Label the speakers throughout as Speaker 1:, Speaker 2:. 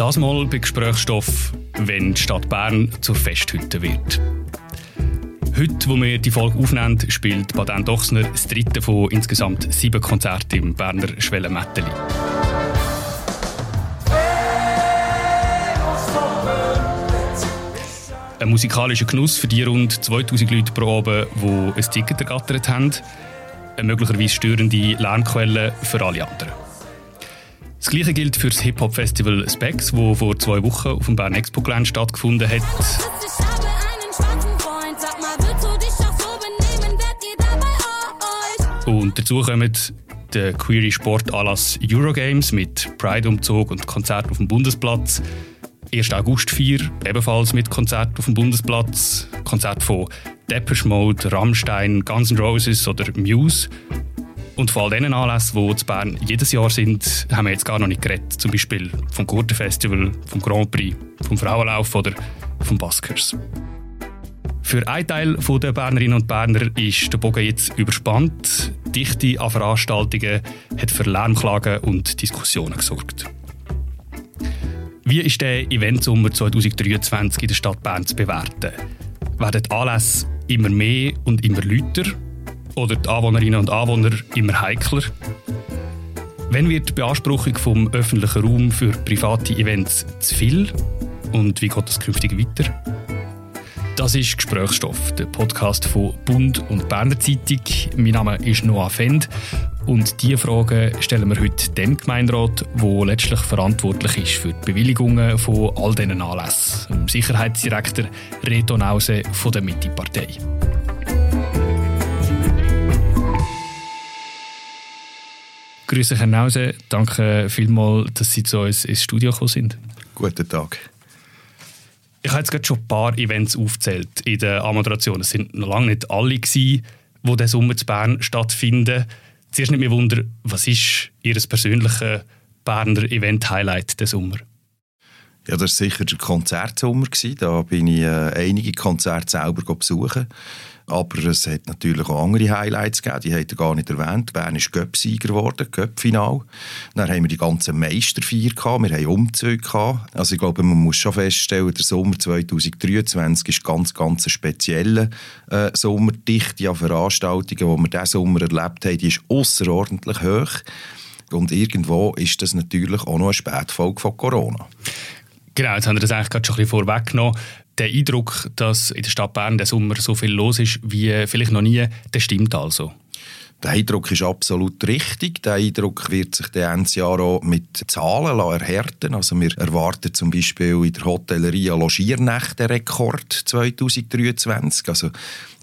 Speaker 1: Das mal bei Gesprächsstoff, wenn die Stadt Bern zur Festhütte wird. Heute, wo wir die Folge aufnehmen, spielt Baden Dochsner das dritte von insgesamt sieben Konzerten im Berner Schwellenmetteli. Ein musikalischer Genuss für die rund 2000 Leute pro Abend, die ein Ticket ergattert haben. Eine möglicherweise störende Lärmquelle für alle anderen. Das Gleiche gilt für das Hip-Hop-Festival Specs, das vor zwei Wochen auf dem Bern Expo Gelände stattgefunden hat. Und dazu kommen der Query Sportanlass Eurogames mit Pride-Umzug und Konzert auf dem Bundesplatz. 1. August 4, ebenfalls mit Konzert auf dem Bundesplatz. Konzert von Depeche Mode, Rammstein, Guns N' Roses oder Muse. Und von all diesen Anlässen, die in Bern jedes Jahr sind, haben wir jetzt gar noch nicht geredet. Zum Beispiel vom Gurtenfestival, vom Grand Prix, vom Frauenlauf oder vom Buskers. Für einen Teil der Bernerinnen und Berner ist der Bogen jetzt überspannt. Dichte an Veranstaltungen hat für Lärmklagen und Diskussionen gesorgt. Wie ist der Eventsommer 2023 in der Stadt Bern zu bewerten? Werden die Anlässe immer mehr und immer lauter? Oder die Anwohnerinnen und Anwohner immer heikler? Wann wird die Beanspruchung vom öffentlichen Raum für private Events zu viel? Und wie geht das künftig weiter? Das ist Gesprächsstoff, der Podcast von Bund und Berner Zeitung. Mein Name ist Noah Fend und diese Fragen stellen wir heute dem Gemeinderat, der letztlich verantwortlich ist für die Bewilligungen von all diesen Anlässen, dem Sicherheitsdirektor Reto Nause von der Mitte-Partei. Grüße Herr Nause, danke vielmals, dass Sie zu uns ins Studio gekommen sind.
Speaker 2: Guten Tag.
Speaker 1: Ich habe jetzt gerade schon ein paar Events aufgezählt in der Amoderation. Es sind noch lange nicht alle gewesen, die diesen Sommer zu Bern stattfinden. Zuerst nicht mehr Wunder, was ist Ihr persönliches Berner Event-Highlight des Sommer?
Speaker 2: Ja, das war sicher der Konzertsommer. Da bin ich äh, einige Konzerte selber besuchen. Aber es hat natürlich auch andere Highlights gegeben, die hat er gar nicht erwähnt. Bern ist Göpp-Sieger geworden, Göpp-Final. Dann haben wir die ganzen Meisterfeier gehabt, wir haben Umzüge gehabt. Also ich glaube, man muss schon feststellen, der Sommer 2023 ist ganz, ganz ein spezieller äh, Sommer. Die Dichte an Veranstaltungen, die wir diesen Sommer erlebt haben, die ist außerordentlich hoch. Und irgendwo ist das natürlich auch noch eine Spätfolge von Corona.
Speaker 1: Genau, jetzt haben wir das eigentlich gerade schon ein bisschen vorweggenommen der Eindruck, dass in der Stadt Bern der Sommer so viel los ist wie vielleicht noch nie, der stimmt also?
Speaker 2: Der Eindruck ist absolut richtig. Der Eindruck wird sich Ende Jahr auch mit Zahlen erhärten. Also wir erwarten zum Beispiel in der Hotellerie Logiernächte Rekord 2023. Also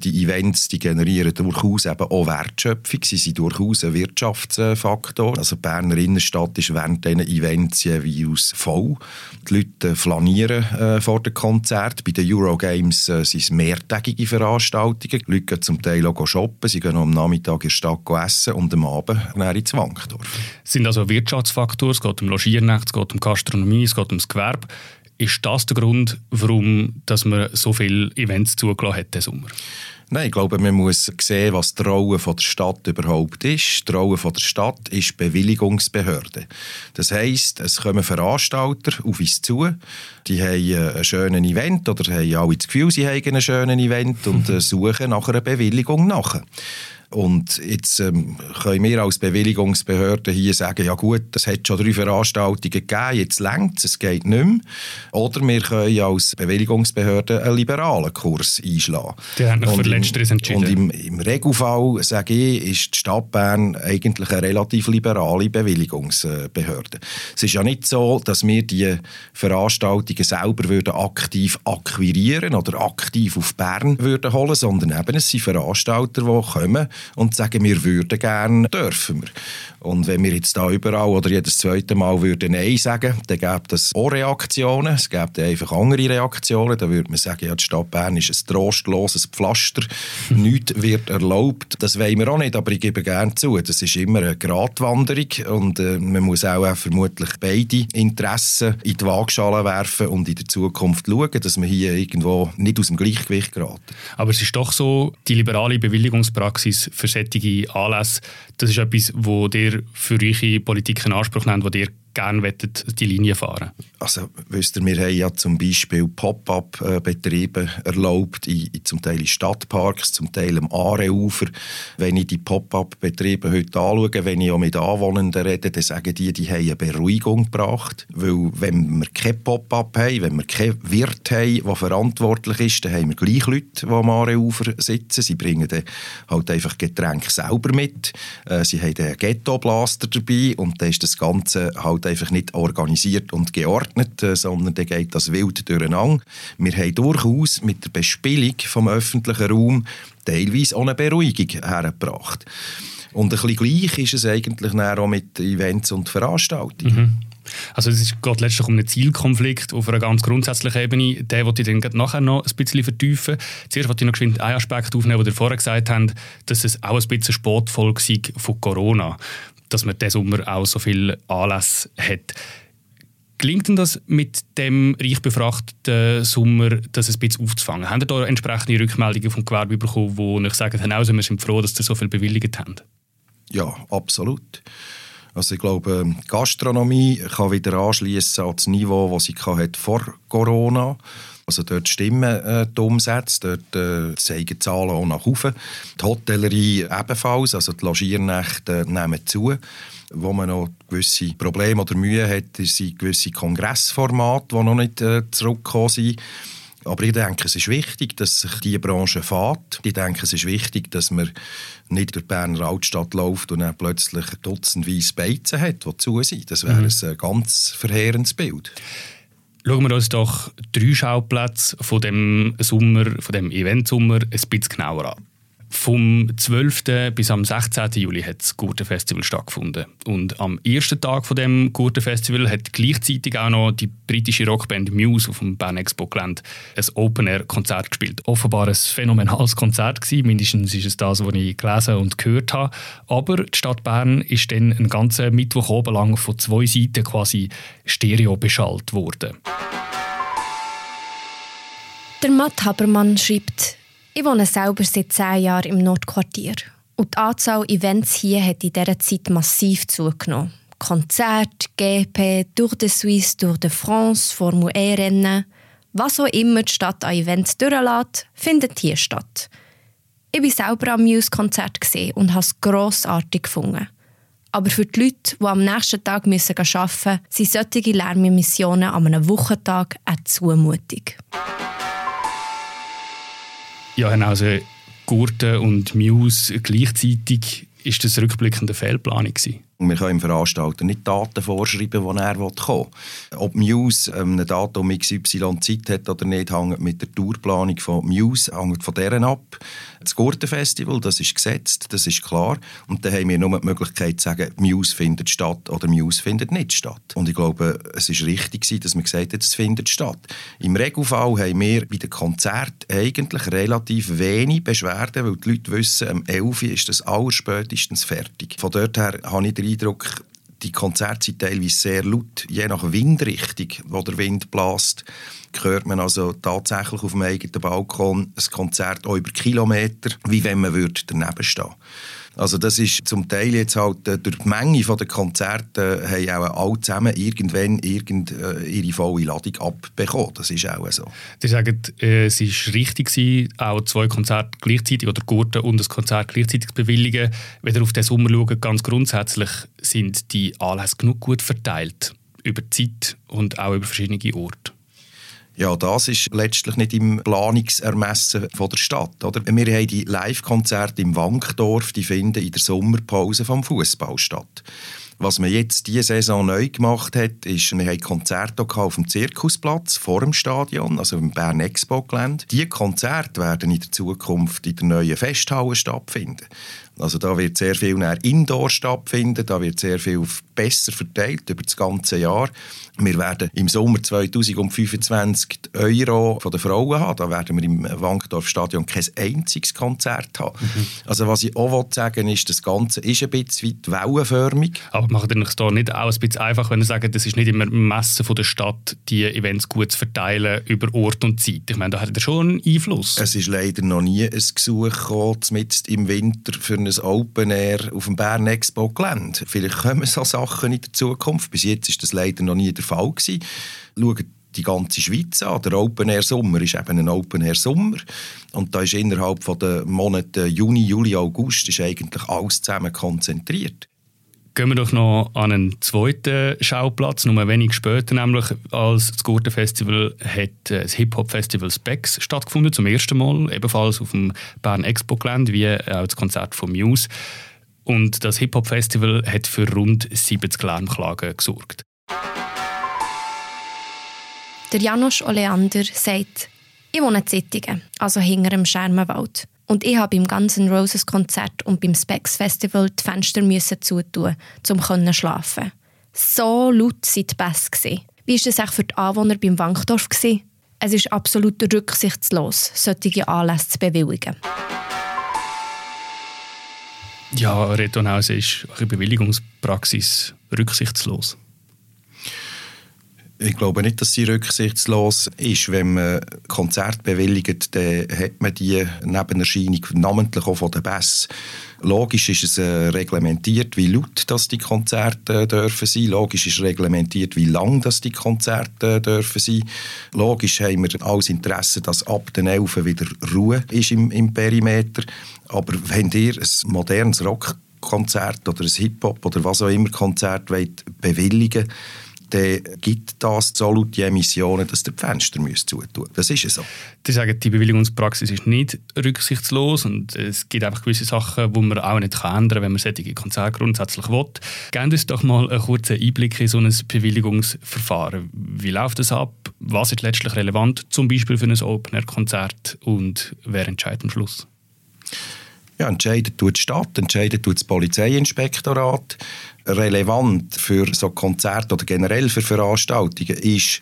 Speaker 2: die Events die generieren durchaus eben auch Wertschöpfung. Sie sind durchaus ein Wirtschaftsfaktor. Also die Berner Innenstadt ist während diesen Events jeweils voll. Die Leute flanieren äh, vor dem Konzert. Bei den Eurogames äh, sind es mehrtägige Veranstaltungen. Die Leute gehen zum Teil auch shoppen. Sie gehen am Nachmittag in die Stadt essen und am Abend dann ins Wankdorf.
Speaker 1: Es sind also Wirtschaftsfaktoren. Es geht um Logiernächte, es geht um Gastronomie, es geht ums Gewerbe. Ist das der Grund, warum dass man so viele Events zugelassen hat diesen Sommer?
Speaker 2: Nein, ich glaube, man muss sehen, was die Rolle der Stadt überhaupt ist. Die Rolle der Stadt ist Bewilligungsbehörde. Das heisst, es kommen Veranstalter auf uns zu, die haben einen schönen Event oder haben alle das Gefühl, sie haben einen schönen Event und äh, suchen nach einer Bewilligung nach. Und jetzt ähm, können wir als Bewilligungsbehörde hier sagen, ja gut, das hat schon drei Veranstaltungen gegeben, jetzt längt es, es geht nicht mehr. Oder wir können als Bewilligungsbehörde einen liberalen Kurs einschlagen.
Speaker 1: Die haben noch für Letzteres entschieden.
Speaker 2: Und im, im Regelfall, sage ich, ist die Stadt Bern eigentlich eine relativ liberale Bewilligungsbehörde. Es ist ja nicht so, dass wir die Veranstaltungen selber würden aktiv akquirieren oder aktiv auf Bern würden holen, sondern eben es sind Veranstalter, die kommen und sagen, wir würden gerne, dürfen wir. Und wenn wir jetzt da überall oder jedes zweite Mal würden Nein sagen, dann gäbe es auch Reaktionen. Es gäbe einfach andere Reaktionen. Da würde man sagen, ja, die Stadt Bern ist ein trostloses Pflaster. Nichts wird erlaubt. Das wollen wir auch nicht, aber ich gebe gerne zu. Das ist immer eine Gratwanderung und äh, man muss auch äh, vermutlich beide Interessen in die Waagschale werfen und in der Zukunft schauen, dass man hier irgendwo nicht aus dem Gleichgewicht geraten.
Speaker 1: Aber es ist doch so, die liberale Bewilligungspraxis für solche Anlässe, das ist etwas, wo ihr für eure Politik in Anspruch nehmt, wo ihr gerne die Linie fahren
Speaker 2: Also, wisst ihr, wir haben ja zum Beispiel Pop-up-Betriebe erlaubt, in, in, zum Teil in Stadtparks, zum Teil am Aareufer. Wenn ich die Pop-up-Betriebe heute anschaue, wenn ich auch mit Anwohnenden rede, dann sagen die, die haben eine Beruhigung gebracht. Weil wenn wir kein Pop-up haben, wenn wir keinen Wirt haben, der verantwortlich ist, dann haben wir gleich Leute, die am Aareufer sitzen. Sie bringen dann halt einfach Getränke selber mit. Äh, sie haben einen Ghetto-Blaster dabei und dann ist das Ganze halt einfach nicht organisiert und geordnet, äh, sondern dann geht das wild durcheinander. Wir haben durchaus mit der Bespielung vom öffentlichen Raum teilweise auch eine Beruhigung hergebracht. Und ein bisschen gleich ist es eigentlich auch mit Events und Veranstaltungen. Mhm.
Speaker 1: Also es geht letztlich um einen Zielkonflikt auf einer ganz grundsätzlichen Ebene. Den wollte ich dann nachher noch ein bisschen vertiefen. Zuerst wollte ich noch einen Aspekt aufnehmen, den ihr vorher gesagt habt, dass es auch ein bisschen Sportfolge von Corona, dass man diesen Sommer auch so viel Anlass hat. Gelingt denn das mit dem reich befrachteten Sommer, das ein bisschen aufzufangen? Haben ihr da entsprechende Rückmeldungen vom Gewerbe bekommen, wo ich sage, also wir sind froh, dass ihr so viel bewilligt habt?
Speaker 2: Ja, absolut. Also ich glaube, Gastronomie kann wieder anschließen an das Niveau, das sie hatte vor Corona. Also dort stimmen äh, die Umsätze, dort äh, zeigen Zahlen auch nach oben. Die Hotellerie ebenfalls, also die Logiernächte äh, nehmen zu. Wo man noch gewisse Probleme oder Mühe hat, sind gewisse Kongressformate, die noch nicht äh, zurückgekommen sind. Aber ich denke, es ist wichtig, dass sich diese Branche fährt. Ich denke, es ist wichtig, dass man nicht durch die Berner Altstadt läuft und dann plötzlich dutzendweise Beizen hat, die zu sind. Das wäre mhm. ein ganz verheerendes Bild.
Speaker 1: Schauen wir uns doch drei Schauplätze von dem Sommer, von dem Eventsommer ein bisschen genauer an. Vom 12. bis am 16. Juli hat das Gurtenfestival stattgefunden. Und am ersten Tag von dem Gurtenfestival hat gleichzeitig auch noch die britische Rockband Muse auf dem Bern Expo Gelände ein Open-Air-Konzert gespielt. Offenbar ein phänomenales Konzert gewesen. Mindestens ist es das, was ich gelesen und gehört habe. Aber die Stadt Bern ist dann einen ganzen Mittwoch oben lang von zwei Seiten quasi stereo beschallt worden.
Speaker 3: Der Matt Habermann schreibt, ich wohne selber seit zehn Jahren im Nordquartier. Und die Anzahl Events hier hat in dieser Zeit massiv zugenommen. Konzerte, GP, Tour de Suisse, Tour de France, Formel E-Rennen. Was auch immer die Stadt an Events durchlässt, findet hier statt. Ich war selber am Muse-Konzert und habe es grossartig gefunden. Aber für die Leute, die am nächsten Tag arbeiten müssen, sind solche Lärmemissionen an einem Wochentag eine Zumutung.
Speaker 1: Ja, also Gurten und Muse gleichzeitig ist das rückblickende Fehlplanung gewesen?
Speaker 2: Wir können dem Veranstalter nicht Daten vorschreiben, die er kommen will. Ob Muse ähm, ein Datum XY Zeit hat oder nicht, hängt mit der Tourplanung von Muse hängt von deren ab. Das Gurtenfestival, das ist gesetzt, das ist klar. Und dann haben wir nur die Möglichkeit zu sagen, Muse findet statt oder Muse findet nicht statt. Und ich glaube, es ist richtig dass wir gesagt haben, es findet statt. Im Regelfall haben wir bei den Konzerten eigentlich relativ wenig Beschwerden, weil die Leute wissen, am 11 ist das allerspätestens fertig. Von dort her habe ich Eindruck, die Konzerte sind teilweise sehr laut, je nach Windrichtung, wo der Wind bläst hört man also tatsächlich auf dem eigenen Balkon ein Konzert über Kilometer, wie wenn man würde daneben stehen also das ist zum Teil jetzt halt äh, durch die Menge der Konzerte äh, haben auch alle zusammen irgendwann irgend, äh, ihre volle Ladung abbekommen. Das ist auch so.
Speaker 1: Sie sagen, es war richtig, auch zwei Konzerte gleichzeitig oder Gurten und das Konzert gleichzeitig zu bewilligen. Wenn ihr auf den Sommer schaut, ganz grundsätzlich sind die Anlässe genug gut verteilt über die Zeit und auch über verschiedene Orte.
Speaker 2: Ja, das ist letztlich nicht im Planungsermessen von der Stadt. Oder? Wir haben die Live-Konzerte im Wankdorf, die finden in der Sommerpause vom Fußball statt. Was man jetzt diese Saison neu gemacht hat, ist, wir haben Konzerte auf dem Zirkusplatz vor dem Stadion, also im Bern Expo Gelände. Diese Konzerte werden in der Zukunft in der neuen Festhalle stattfinden. Also da wird sehr viel Indoor stattfinden, da wird sehr viel besser verteilt über das ganze Jahr. Wir werden im Sommer 2025 die Euro von den Frauen haben. Da werden wir im Wankdorf-Stadion kein einziges Konzert haben. Mhm. Also was ich auch sagen ist, das Ganze ist ein bisschen wellenförmig.
Speaker 1: Aber macht ihr da nicht auch ein bisschen einfach, wenn ihr sagt, das ist nicht immer Messen von der Stadt, die Events gut zu verteilen über Ort und Zeit? Ich meine, da hat ihr schon einen Einfluss.
Speaker 2: Es ist leider noch nie ein Gesuch gekommen, im Winter für ein Open Air auf dem Bern Expo Gelände. Vielleicht kommen so Sachen in der Zukunft. Bis jetzt ist das leider noch nie der Fall gewesen. Die ganze Schweiz an. Der Open Air Sommer ist eben ein Open Air Sommer. Und da ist innerhalb der Monate Juni, Juli, August ist eigentlich alles zusammen konzentriert.
Speaker 1: Gehen wir doch noch an einen zweiten Schauplatz, nur wenig später, nämlich als das Gurten Festival hat äh, das Hip-Hop-Festival Specs stattgefunden, zum ersten Mal, ebenfalls auf dem Bern Expo-Gelände, wie auch das Konzert von Muse. Und das Hip-Hop-Festival hat für rund 70 Lärmklagen gesorgt.
Speaker 3: Der Janosch Oleander sagt, ich wohne in Zittingen, also hinter dem Schermenwald. Und ich habe beim ganzen Roses Konzert und beim Specs Festival die Fenster zutun, um zu schlafen. So laut waren die Bässe. Wie war das auch für die Anwohner beim Wankdorf? Es ist absolut rücksichtslos, solche Anlässe zu bewilligen.
Speaker 1: Ja, Retonhause ist eine Bewilligungspraxis rücksichtslos.
Speaker 2: Ich glaube nicht, dass sie rücksichtslos ist. Wenn man Konzerte bewilligt, dann hat man die Nebenerscheinung namentlich auch von den Bass. Logisch ist es äh, reglementiert, wie laut das die Konzerte äh, dürfen sein. Logisch ist reglementiert, wie lang das die Konzerte äh, dürfen sein. Logisch haben wir alles Interesse, dass ab den 11 wieder Ruhe ist im, im Perimeter. Aber wenn ihr ein modernes Rockkonzert oder ein Hip-Hop oder was auch immer Konzert wollt bewilligen wollt, dann gibt das so laute Emissionen, dass der die Fenster zutun Das ist so.
Speaker 1: Die sagen, die Bewilligungspraxis ist nicht rücksichtslos und es gibt einfach gewisse Sachen, die man auch nicht ändern kann, wenn man solche Konzerte grundsätzlich will. Geben uns doch mal einen kurzen Einblick in so ein Bewilligungsverfahren. Wie läuft das ab? Was ist letztlich relevant, zum Beispiel für ein Open-Air-Konzert und wer entscheidet am Schluss?
Speaker 2: Ja, entscheidet tut die Stadt, entscheidet tut das Polizeiinspektorat. Relevant für so Konzerte oder generell für Veranstaltungen ist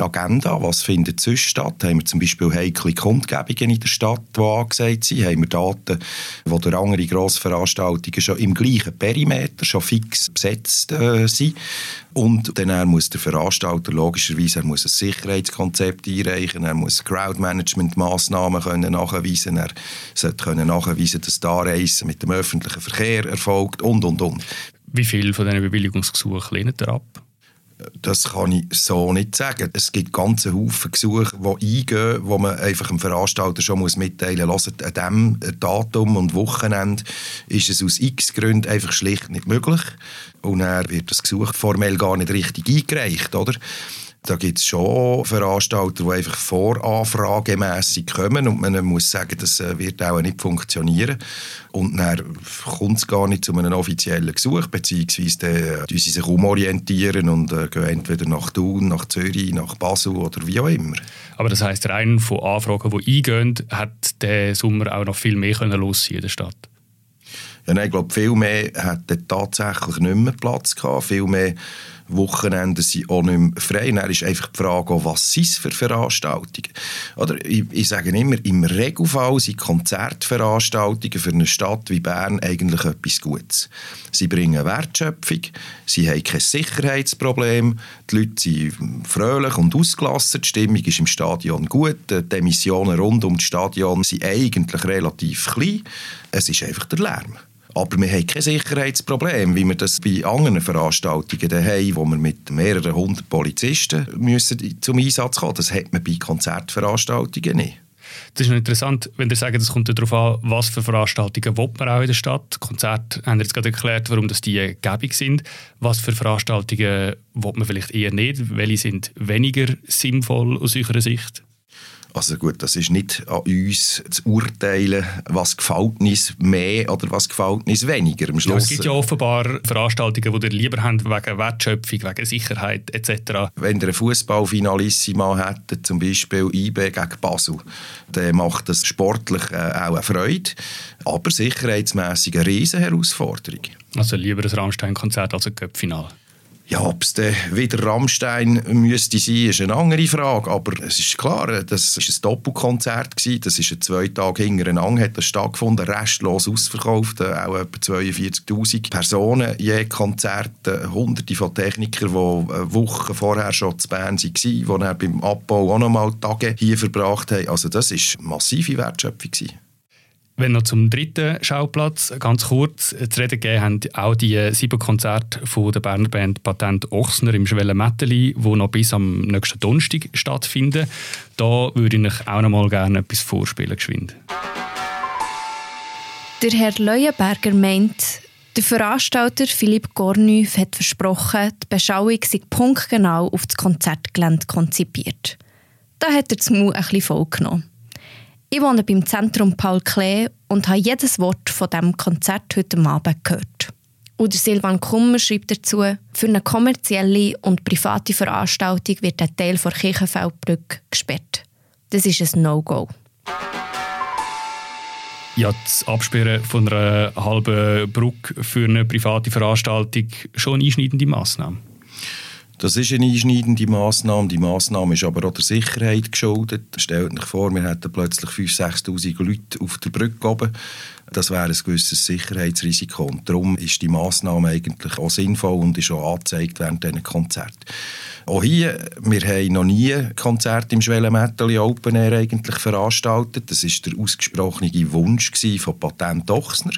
Speaker 2: die Agenda, was findet sonst statt? Haben wir zum Beispiel heikle Kundgebungen in der Stadt, die angesagt sind? Haben wir Daten, wo der andere Grossveranstaltungen schon im gleichen Perimeter, schon fix besetzt äh, sind? Und dann muss der Veranstalter logischerweise er muss ein Sicherheitskonzept einreichen, er muss Crowdmanagement-Massnahmen nachweisen, er sollte können nachweisen, dass die Anreise mit dem öffentlichen Verkehr erfolgt und, und, und.
Speaker 1: Wie viele von diesen Bewilligungsgesuchen lehnt er ab?
Speaker 2: Das kann ich so nicht sagen. Es gibt ganze Haufen Gesuche, die eingehen, wo man einfach dem Veranstalter schon muss mitteilen muss, an diesem Datum und Wochenende ist es aus x Gründen einfach schlicht nicht möglich. Und dann wird das Gesuch formell gar nicht richtig eingereicht, oder? Da gibt es schon Veranstalter, die einfach voranfragemässig kommen und man muss sagen, das äh, wird auch nicht funktionieren. Und dann kommt es gar nicht zu einem offiziellen Gesuch, beziehungsweise dann, äh, sie sich umorientieren und äh, gehen entweder nach Thun, nach Zürich, nach Basel oder wie auch immer.
Speaker 1: Aber das heisst, rein von Anfragen, die eingehen, hat der Sommer auch noch viel mehr können los in der Stadt?
Speaker 2: Ja, nein, ich glaube, viel mehr hat tatsächlich nicht mehr Platz gehabt. Viel mehr Wochenenden sind auch nicht mehr frei. dann ist einfach die Frage, was sind es für Veranstaltungen? Oder ich, ich sage immer, im Regelfall sind Konzertveranstaltungen für eine Stadt wie Bern eigentlich etwas Gutes. Sie bringen Wertschöpfung, sie haben kein Sicherheitsproblem, die Leute sind fröhlich und ausgelassen, die Stimmung ist im Stadion gut, die Emissionen rund um das Stadion sind eigentlich relativ klein, es ist einfach der Lärm. Aber wir haben kein Sicherheitsproblem, wie wir das bei anderen Veranstaltungen haben, wo wir mit mehreren hundert Polizisten müssen zum Einsatz kommen Das hat man bei Konzertveranstaltungen nicht.
Speaker 1: Das ist interessant, wenn ihr sagt, es kommt darauf an, was für Veranstaltungen man auch in der Stadt. Konzerte haben jetzt gerade erklärt, warum das die gäbig sind. Was für Veranstaltungen will man vielleicht eher nicht? Welche sind weniger sinnvoll aus eurer Sicht?
Speaker 2: Also gut, das ist nicht an uns zu urteilen, was gefällt uns mehr oder was gefällt uns weniger.
Speaker 1: Am Schluss, ja, es gibt ja offenbar Veranstaltungen, die ihr lieber habt, wegen Wertschöpfung, wegen Sicherheit etc.
Speaker 2: Wenn ihr einen Fußballfinalissima hättet, zum Beispiel IB gegen Basel, dann macht das sportlich äh, auch eine Freude, aber sicherheitsmässig eine riesen Herausforderung.
Speaker 1: Also lieber ein Rammstein-Konzert als ein Köpfinal.
Speaker 2: Ja, ob es wieder Rammstein müsste sein, ist eine andere Frage. Aber es ist klar, das war ein Doppelkonzert. Das ist zwei Tage hintereinander hat das stattgefunden, restlos ausverkauft. Auch etwa 42'000 Personen je Konzert. Hunderte von Technikern, die Wochen vorher schon zu Bern waren, die dann beim Abbau auch noch mal Tage hier verbracht haben. Also das war massive Wertschöpfung. Gewesen.
Speaker 1: Wenn noch zum dritten Schauplatz ganz kurz zu reden gegeben haben, auch die sieben Konzerte von der Berner Band Patent Ochsner im Schwelle Metteli, die noch bis am nächsten Donnerstag stattfinden. Da würde ich euch auch noch mal gerne etwas vorspielen, geschwind.
Speaker 3: Der Herr Leuenberger meint, der Veranstalter Philipp Gornüf hat versprochen, die Beschauung sei punktgenau auf das Konzertgelände konzipiert. Da hat er das Mund ein bisschen vollgenommen. Ich wohne beim Zentrum Paul Klee und habe jedes Wort von diesem Konzert heute Abend gehört. Und Silvan Kummer schreibt dazu, für eine kommerzielle und private Veranstaltung wird ein Teil der Kirchenfeldbrücke gesperrt. Das ist ein No-Go.
Speaker 1: Ja, das Absperren von einer halben Brücke für eine private Veranstaltung schon eine einschneidende Massnahme.
Speaker 2: Das ist eine einschneidende Massnahme. Die Massnahme ist aber auch der Sicherheit geschuldet. Stellt euch vor, wir hätten plötzlich 5.000, 6.000 Leute auf der Brücke oben. Das wäre ein gewisses Sicherheitsrisiko. Und darum ist die Massnahme eigentlich auch sinnvoll und ist auch angezeigt während diesen Konzert. Auch hier, wir haben noch nie ein Konzert im Schwellenmetteli Open Air eigentlich veranstaltet. Das war der ausgesprochene Wunsch von Patent Ochsner.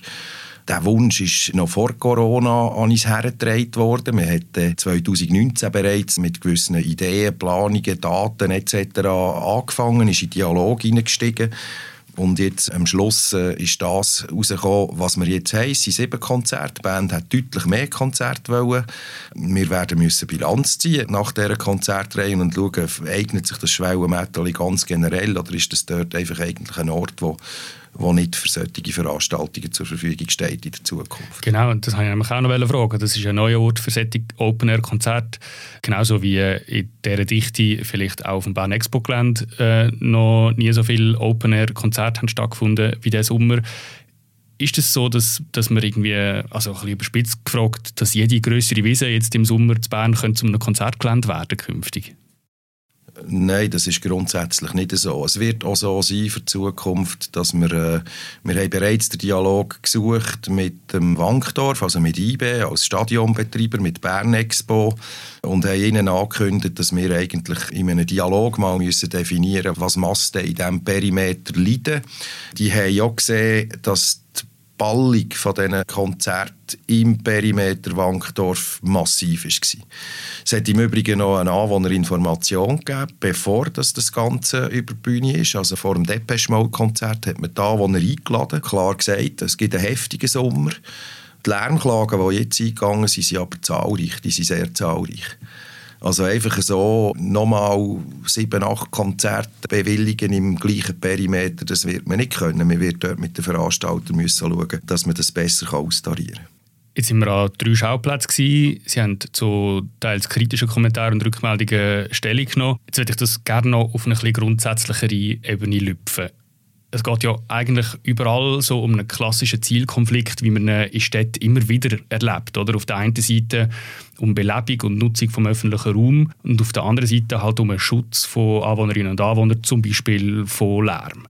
Speaker 2: Der Wunsch ist noch vor Corona an uns hergetragen worden. Wir hatten 2019 bereits mit gewissen Ideen, Planungen, Daten etc. angefangen, ist in Dialog hineingestiegen. Und jetzt am Schluss äh, ist das rausgekommen, was wir jetzt haben. Es sind sieben Konzerte. Die Band hat deutlich mehr Konzerte wollen. Wir werden müssen Bilanz ziehen nach dieser Konzertreihe und schauen, eignet sich das Schwellenmetal ganz generell oder ist das dort einfach eigentlich ein Ort, wo wo nicht für solche Veranstaltungen zur Verfügung steht in der Zukunft.
Speaker 1: Genau, und das wollte ich auch noch fragen. Das ist ein neuer Ort für solche Open-Air-Konzerte, genauso wie in dieser Dichte vielleicht auch auf dem Bern Expo-Gelände äh, noch nie so viele Open-Air-Konzerte stattgefunden wie diesen Sommer. Ist es das so, dass, dass man irgendwie, also ein bisschen überspitzt gefragt, dass jede größere Wiese jetzt im Sommer zu Bern könnte zu einem Konzertgelände werden künftig?
Speaker 2: Nein, das ist grundsätzlich nicht so. Es wird auch so sein für die Zukunft, dass wir, äh, wir haben bereits den Dialog gesucht mit dem Wankdorf, also mit IB als Stadionbetreiber, mit Bern Expo und haben ihnen angekündigt, dass wir eigentlich in einem Dialog mal müssen definieren was Masten in diesem Perimeter leiden. Die haben ja gesehen, dass Ballung von diesen Konzerten im Perimeter Wankdorf massiv war. Es hat im Übrigen noch eine Anwohnerinformation gegeben, bevor das, das Ganze über die Bühne ist. Also vor dem Depeche Mode Konzert hat man die Anwohner eingeladen, klar gesagt, es gibt einen heftigen Sommer. Die Lärmklagen, die jetzt eingegangen sind, sind aber zahlreich, die sind sehr zahlreich. Also einfach so nochmal sieben, acht Konzerte bewilligen im gleichen Perimeter, das wird man nicht können. Man wird dort mit den Veranstaltern müssen schauen, dass man das besser austarieren kann.
Speaker 1: Jetzt waren wir an drei Schauplätzen. Sie haben zu teils kritischen Kommentaren und Rückmeldungen Stellung genommen. Jetzt würde ich das gerne noch auf eine grundsätzlichere Ebene lüpfen es geht ja eigentlich überall so um einen klassischen Zielkonflikt, wie man ihn in Städten immer wieder erlebt. Oder? Auf der einen Seite um Belebung und Nutzung vom öffentlichen Raum und auf der anderen Seite halt um einen Schutz von Anwohnerinnen und Anwohnern, zum Beispiel von Lärm.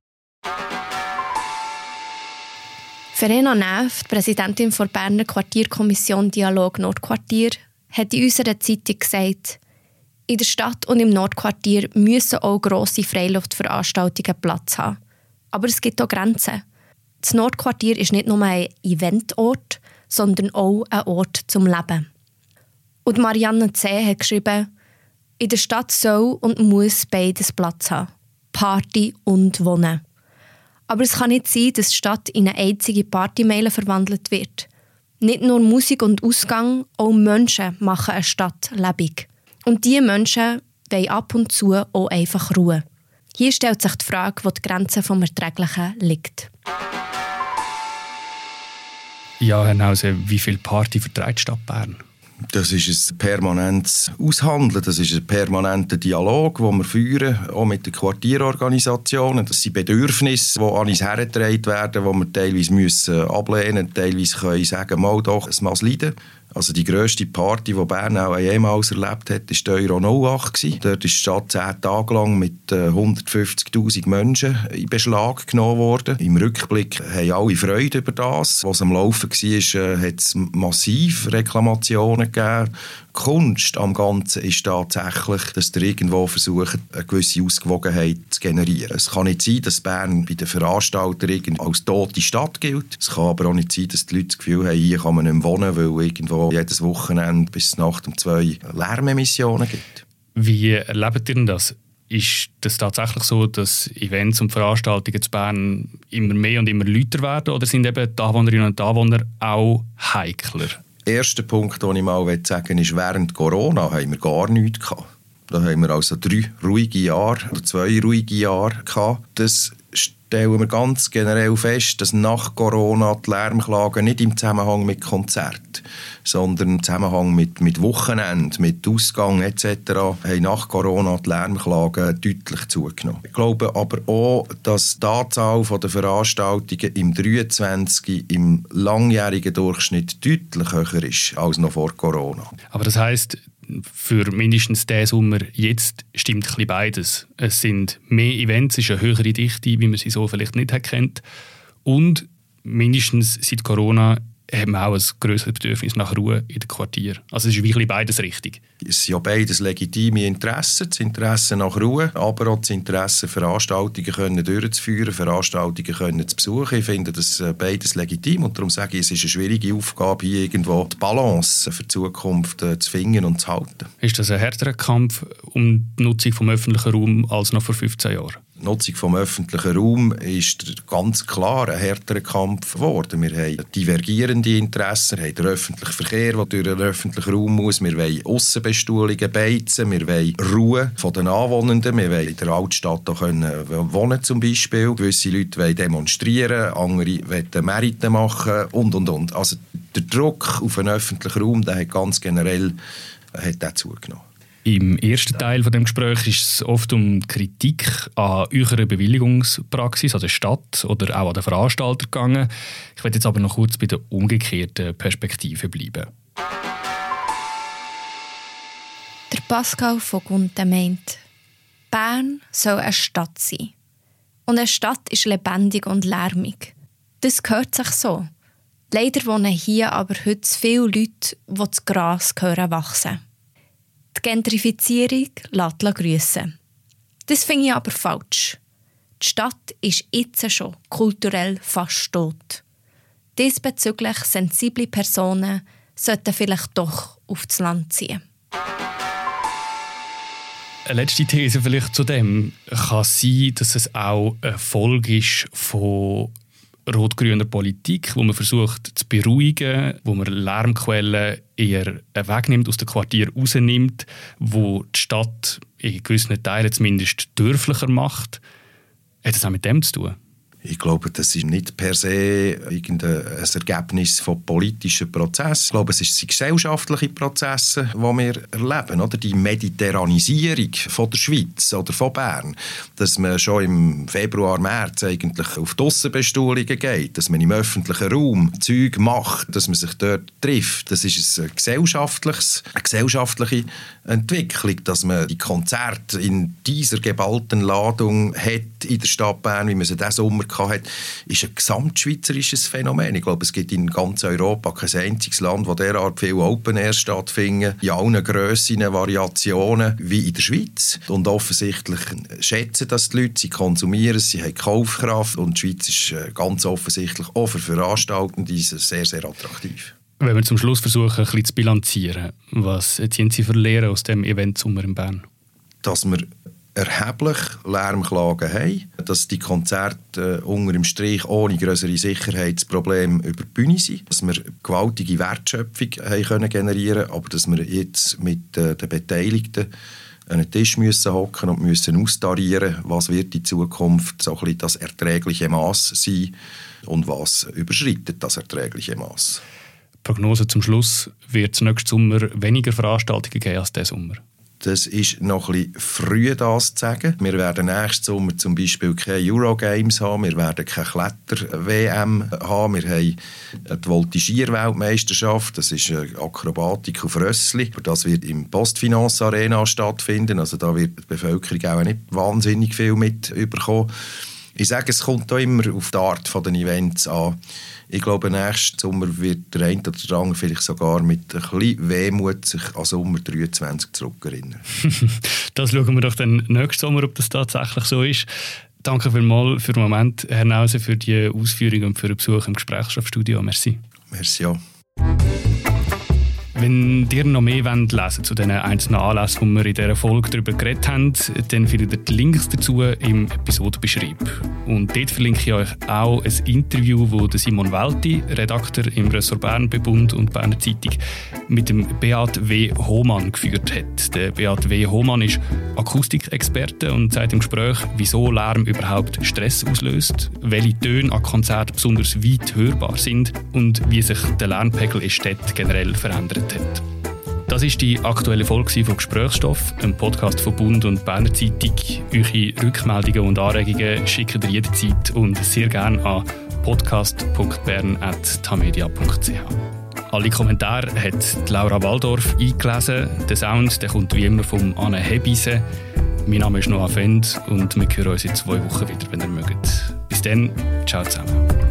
Speaker 3: Verena Neff, Präsidentin der Berner Quartierkommission Dialog Nordquartier, hat in unserer Zeitung gesagt, in der Stadt und im Nordquartier müssen auch grosse Freiluftveranstaltungen Platz haben. Aber es gibt auch Grenzen. Das Nordquartier ist nicht nur ein Eventort, sondern auch ein Ort zum Leben. Und Marianne C. hat geschrieben, in der Stadt soll und muss beides Platz haben. Party und Wohnen. Aber es kann nicht sein, dass die Stadt in eine einzige Partymeile verwandelt wird. Nicht nur Musik und Ausgang, auch Menschen machen eine Stadt lebendig. Und diese Menschen wollen ab und zu auch einfach Ruhe. Hier stellt sich die Frage, wo die Grenze vom Erträglichen liegt.
Speaker 1: Ja, Herr Nause, wie viel Party vertreibt die Stadt Bern?
Speaker 2: Das ist ein permanentes Aushandeln, das ist ein permanenter Dialog, den wir führen, auch mit den Quartierorganisationen. Das sind Bedürfnisse, die an uns hergetragen werden, die wir teilweise müssen ablehnen teilweise können sagen, mal doch, es muss leiden. Also die grösste Party, die Bern auch jemals erlebt hat, war die Euro 08. Dort ist die Stadt zehn Tage lang mit 150'000 äh, Menschen in Beschlag genommen worden. Im Rückblick haben alle Freude über das. Was am Laufen war, äh, hat es massiv Reklamationen gegeben. Kunst am Ganzen ist tatsächlich, dass ihr irgendwo versucht, eine gewisse Ausgewogenheit zu generieren. Es kann nicht sein, dass Bern bei den Veranstaltern als tote Stadt gilt. Es kann aber auch nicht sein, dass die Leute das Gefühl haben, hier kann man nicht wohnen, weil irgendwo jedes Wochenende bis Nacht um zwei Lärmemissionen gibt.
Speaker 1: Wie erlebt ihr denn das? Ist das tatsächlich so, dass Events und Veranstaltungen zu Bern immer mehr und immer lauter werden oder sind eben die Anwohnerinnen und Anwohner auch heikler?
Speaker 2: erster Punkt, den ich mal sagen will, ist, während Corona haben wir gar nichts gehabt. Da haben wir also drei ruhige Jahre oder zwei ruhige Jahre gehabt. Das stellen wir ganz generell fest, dass nach Corona die Lärmklagen nicht im Zusammenhang mit Konzert, sondern im Zusammenhang mit, mit Wochenende, mit Ausgang etc. haben nach Corona die Lärmklagen deutlich zugenommen. Ich glaube aber auch, dass die Anzahl der Veranstaltungen im 23 im langjährigen Durchschnitt deutlich höher ist als noch vor Corona.
Speaker 1: Aber das heißt, für mindestens diesen Sommer jetzt stimmt ein beides. Es sind mehr Events, es ist eine höhere Dichte, wie man sie so vielleicht nicht kennt. Und mindestens seit Corona haben wir auch ein größeres Bedürfnis nach Ruhe in den Quartier. Also es ist wirklich beides richtig.
Speaker 2: Es sind ja beides legitime Interessen, das Interesse nach Ruhe, aber auch das Interesse, Veranstaltungen können durchzuführen, Veranstaltungen können zu besuchen. Ich finde das äh, beides legitim und darum sage ich, es ist eine schwierige Aufgabe, hier irgendwo die Balance für die Zukunft äh, zu finden und zu halten.
Speaker 1: Ist das ein härterer Kampf um die Nutzung des öffentlichen Raums als noch vor 15 Jahren?
Speaker 2: Die Nutzung des öffentlichen Raums ist ganz klar ein härterer Kampf geworden. Wir haben divergierende Interessen, wir haben den öffentlichen Verkehr, der durch den öffentlichen Raum muss, wir wollen Aussenbestuhlungen beizen, wir wollen Ruhe von den Anwohnenden, wir wollen in der Altstadt auch können wohnen zum Beispiel. Gewisse Leute wollen demonstrieren, andere wollen Merite machen und, und, und. Also der Druck auf den öffentlichen Raum, der hat ganz generell hat zugenommen.
Speaker 1: Im ersten Teil von dem Gespräch ist es oft um Kritik an eurer Bewilligungspraxis an der Stadt oder auch an den Veranstalter gegangen. Ich werde jetzt aber noch kurz bei der umgekehrten Perspektive bleiben.
Speaker 3: Der Pascal von Gunten meint, Bern soll eine Stadt sein. Und eine Stadt ist lebendig und lärmig. Das gehört sich so. Leider wohnen hier aber heute viele Leute, die das Gras hören wachsen. Die Gentrifizierung lässt grüssen. Das finde ich aber falsch. Die Stadt ist jetzt schon kulturell fast tot. Diesbezüglich sensible Personen sollten vielleicht doch aufs Land ziehen.
Speaker 1: Eine letzte These vielleicht zu dem kann sein, dass es auch eine Folge ist von rot-grüner Politik, wo man versucht zu beruhigen, wo man Lärmquellen eher wegnimmt, aus dem Quartier rausnimmt, wo die Stadt in gewissen Teilen zumindest dörflicher macht. Hat das auch mit dem zu tun?
Speaker 2: Ich glaube, das ist nicht per se irgendein Ergebnis von politischen Prozessen. Ich glaube, es sind gesellschaftliche Prozesse, die wir erleben. Oder? Die Mediterranisierung von der Schweiz oder von Bern. Dass man schon im Februar, März eigentlich auf die Aussenbestuhlungen geht, dass man im öffentlichen Raum Zeug macht, dass man sich dort trifft. Das ist ein gesellschaftliches, eine gesellschaftliche Entwicklung, dass man die Konzerte in dieser geballten Ladung hat in der Stadt Bern, wie man sie diesen Sommer hatte, ist ein gesamtschweizerisches Phänomen. Ich glaube, es gibt in ganz Europa kein einziges Land, wo derart viel Open Air stattfinden, in allen Grössen, Variationen, wie in der Schweiz. Und offensichtlich schätzen das die Leute, sie konsumieren es, sie haben Kaufkraft und die Schweiz ist äh, ganz offensichtlich auch für Veranstaltende sehr, sehr attraktiv.
Speaker 1: Wenn wir zum Schluss versuchen, ein bisschen zu bilanzieren, was ziehen Sie für Lehren aus dem Event Sommer in Bern?
Speaker 2: Dass wir erheblich Lärmklagen haben, dass die Konzerte äh, unter dem Strich ohne größere Sicherheitsprobleme über die Bühne sind, dass wir gewaltige Wertschöpfung haben können generieren aber dass wir jetzt mit äh, den Beteiligten an einen Tisch müssen hocken und müssen austarieren, was wird in Zukunft so ein das erträgliche Maß sein und was überschreitet das erträgliche Maß.
Speaker 1: Prognose zum Schluss, wird es nächsten Sommer weniger Veranstaltungen geben als diesen Sommer?
Speaker 2: Das ist noch ein bisschen früh, das zu sagen. Wir werden nächsten Sommer zum Beispiel keine Eurogames haben, wir werden keine Kletter-WM haben, wir haben die Voltigier-Weltmeisterschaft, das ist Akrobatik auf Rössli. Das wird im Postfinance Arena stattfinden, also da wird die Bevölkerung auch nicht wahnsinnig viel mit. Ich sage, es kommt auch immer auf die Art der Events an. Ich glaube, nächsten Sommer wird der eine oder der andere vielleicht sogar mit ein bisschen Wehmut sich an Sommer 23 zurückerinnern.
Speaker 1: das schauen wir doch dann nächsten Sommer, ob das tatsächlich so ist. Danke vielmals für den Moment, Herr Nause, für die Ausführungen und für den Besuch im Gesprächsstoffstudio. Merci.
Speaker 2: Merci auch.
Speaker 1: Wenn ihr noch mehr wollt, lesen zu den einzelnen Anlässen, die wir in dieser Folge darüber geredet haben, dann findet ihr die Links dazu im Episodenbeschreib. Und dort verlinke ich euch auch ein Interview, das Simon Welti, Redakteur im Ressort Bern Bebund und Berner Zeitung, mit dem Beat W. Hohmann geführt hat. Der Beat W. Hohmann ist Akustikexperte und sagt im Gespräch, wieso Lärm überhaupt Stress auslöst, welche Töne an Konzerten besonders weit hörbar sind und wie sich der Lärmpegel in Städten generell verändert hat. Das ist die aktuelle Folge von Gesprächsstoff, einem Podcast von Bund und Berner Zeitung. Eure Rückmeldungen und Anregungen schickt ihr jederzeit und sehr gerne an podcast.bern.tamedia.ch. Alle Kommentare hat Laura Waldorf eingelesen. Der Sound der kommt wie immer vom Anne Hebise. Mein Name ist Noah Fend und wir hören uns in zwei Wochen wieder, wenn ihr mögt. Bis dann, ciao zusammen.